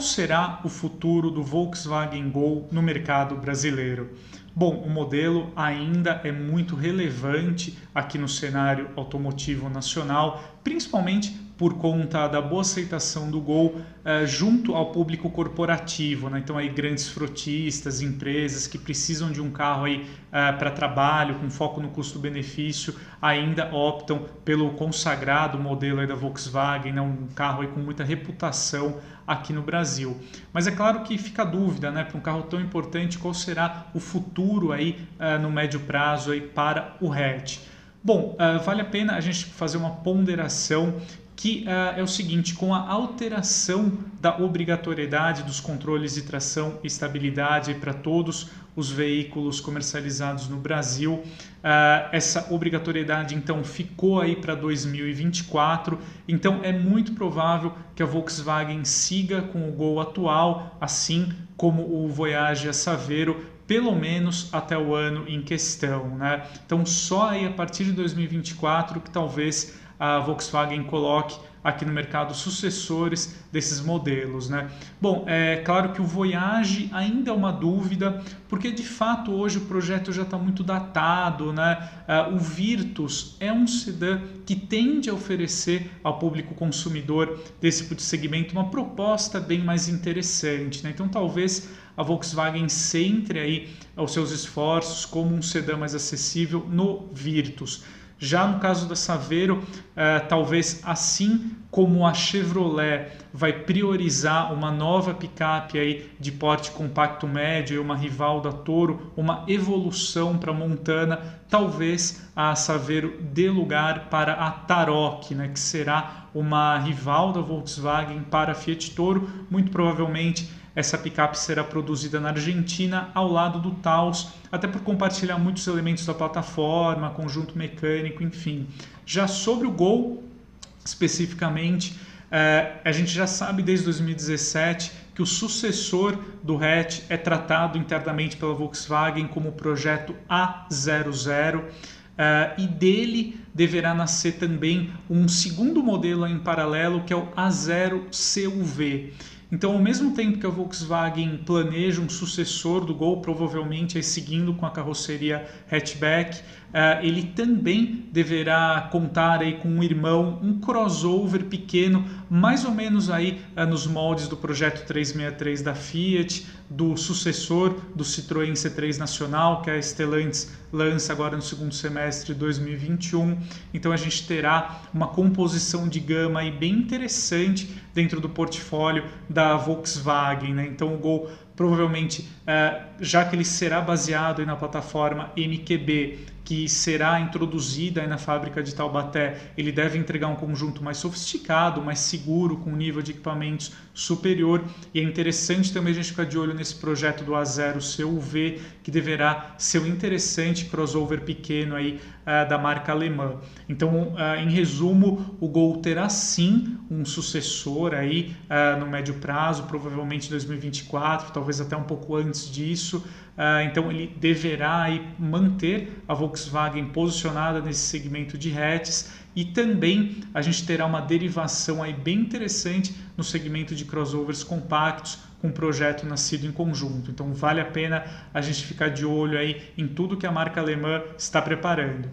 será o futuro do Volkswagen Gol no mercado brasileiro? Bom, o modelo ainda é muito relevante aqui no cenário automotivo nacional, principalmente por conta da boa aceitação do Gol uh, junto ao público corporativo, né? então aí grandes frotistas, empresas que precisam de um carro aí uh, para trabalho com foco no custo-benefício ainda optam pelo consagrado modelo aí da Volkswagen, né? um carro aí com muita reputação aqui no Brasil. Mas é claro que fica a dúvida, né, para um carro tão importante, qual será o futuro aí uh, no médio prazo aí para o hatch. Bom, vale a pena a gente fazer uma ponderação que uh, é o seguinte: com a alteração da obrigatoriedade dos controles de tração e estabilidade para todos os veículos comercializados no Brasil, uh, essa obrigatoriedade então ficou aí para 2024. Então é muito provável que a Volkswagen siga com o Gol atual, assim como o Voyage Saveiro pelo menos até o ano em questão. Né? Então, só aí a partir de 2024 que talvez a Volkswagen coloque aqui no mercado sucessores desses modelos. Né? Bom, é claro que o Voyage ainda é uma dúvida, porque de fato hoje o projeto já está muito datado. Né? Uh, o Virtus é um sedã que tende a oferecer ao público consumidor desse tipo de segmento uma proposta bem mais interessante. Né? Então talvez a Volkswagen centre aí os seus esforços como um sedã mais acessível no Virtus. Já no caso da Saveiro, eh, talvez assim como a Chevrolet vai priorizar uma nova picape aí de porte compacto médio e uma rival da Toro, uma evolução para a Montana, talvez a Saveiro dê lugar para a Tarok, né, que será uma rival da Volkswagen para a Fiat Toro, muito provavelmente essa picape será produzida na Argentina ao lado do Taos, até por compartilhar muitos elementos da plataforma, conjunto mecânico, enfim. Já sobre o Gol, especificamente, eh, a gente já sabe desde 2017 que o sucessor do hatch é tratado internamente pela Volkswagen como o projeto A00. Uh, eh, e dele deverá nascer também um segundo modelo em paralelo que é o A0 CUV. Então, ao mesmo tempo que a Volkswagen planeja um sucessor do Gol, provavelmente aí seguindo com a carroceria hatchback, uh, ele também deverá contar aí com um irmão, um crossover pequeno, mais ou menos aí uh, nos moldes do projeto 363 da Fiat, do sucessor do Citroën C3 Nacional, que a Stellantis lança agora no segundo semestre de 2021. Então a gente terá uma composição de gama aí bem interessante dentro do portfólio da Volkswagen. Né? Então o Gol provavelmente, uh, já que ele será baseado na plataforma MQB, que será introduzida na fábrica de Taubaté, ele deve entregar um conjunto mais sofisticado, mais seguro, com um nível de equipamentos superior. E é interessante também a gente ficar de olho nesse projeto do A0 CUV, que deverá ser um interessante crossover pequeno aí uh, da marca alemã. Então, uh, em resumo, o Gol terá sim um sucessor aí uh, no médio prazo, provavelmente 2024, talvez até um pouco antes disso. Então ele deverá aí, manter a Volkswagen posicionada nesse segmento de hatches e também a gente terá uma derivação aí bem interessante no segmento de crossovers compactos com um projeto nascido em conjunto. Então vale a pena a gente ficar de olho aí em tudo que a marca alemã está preparando.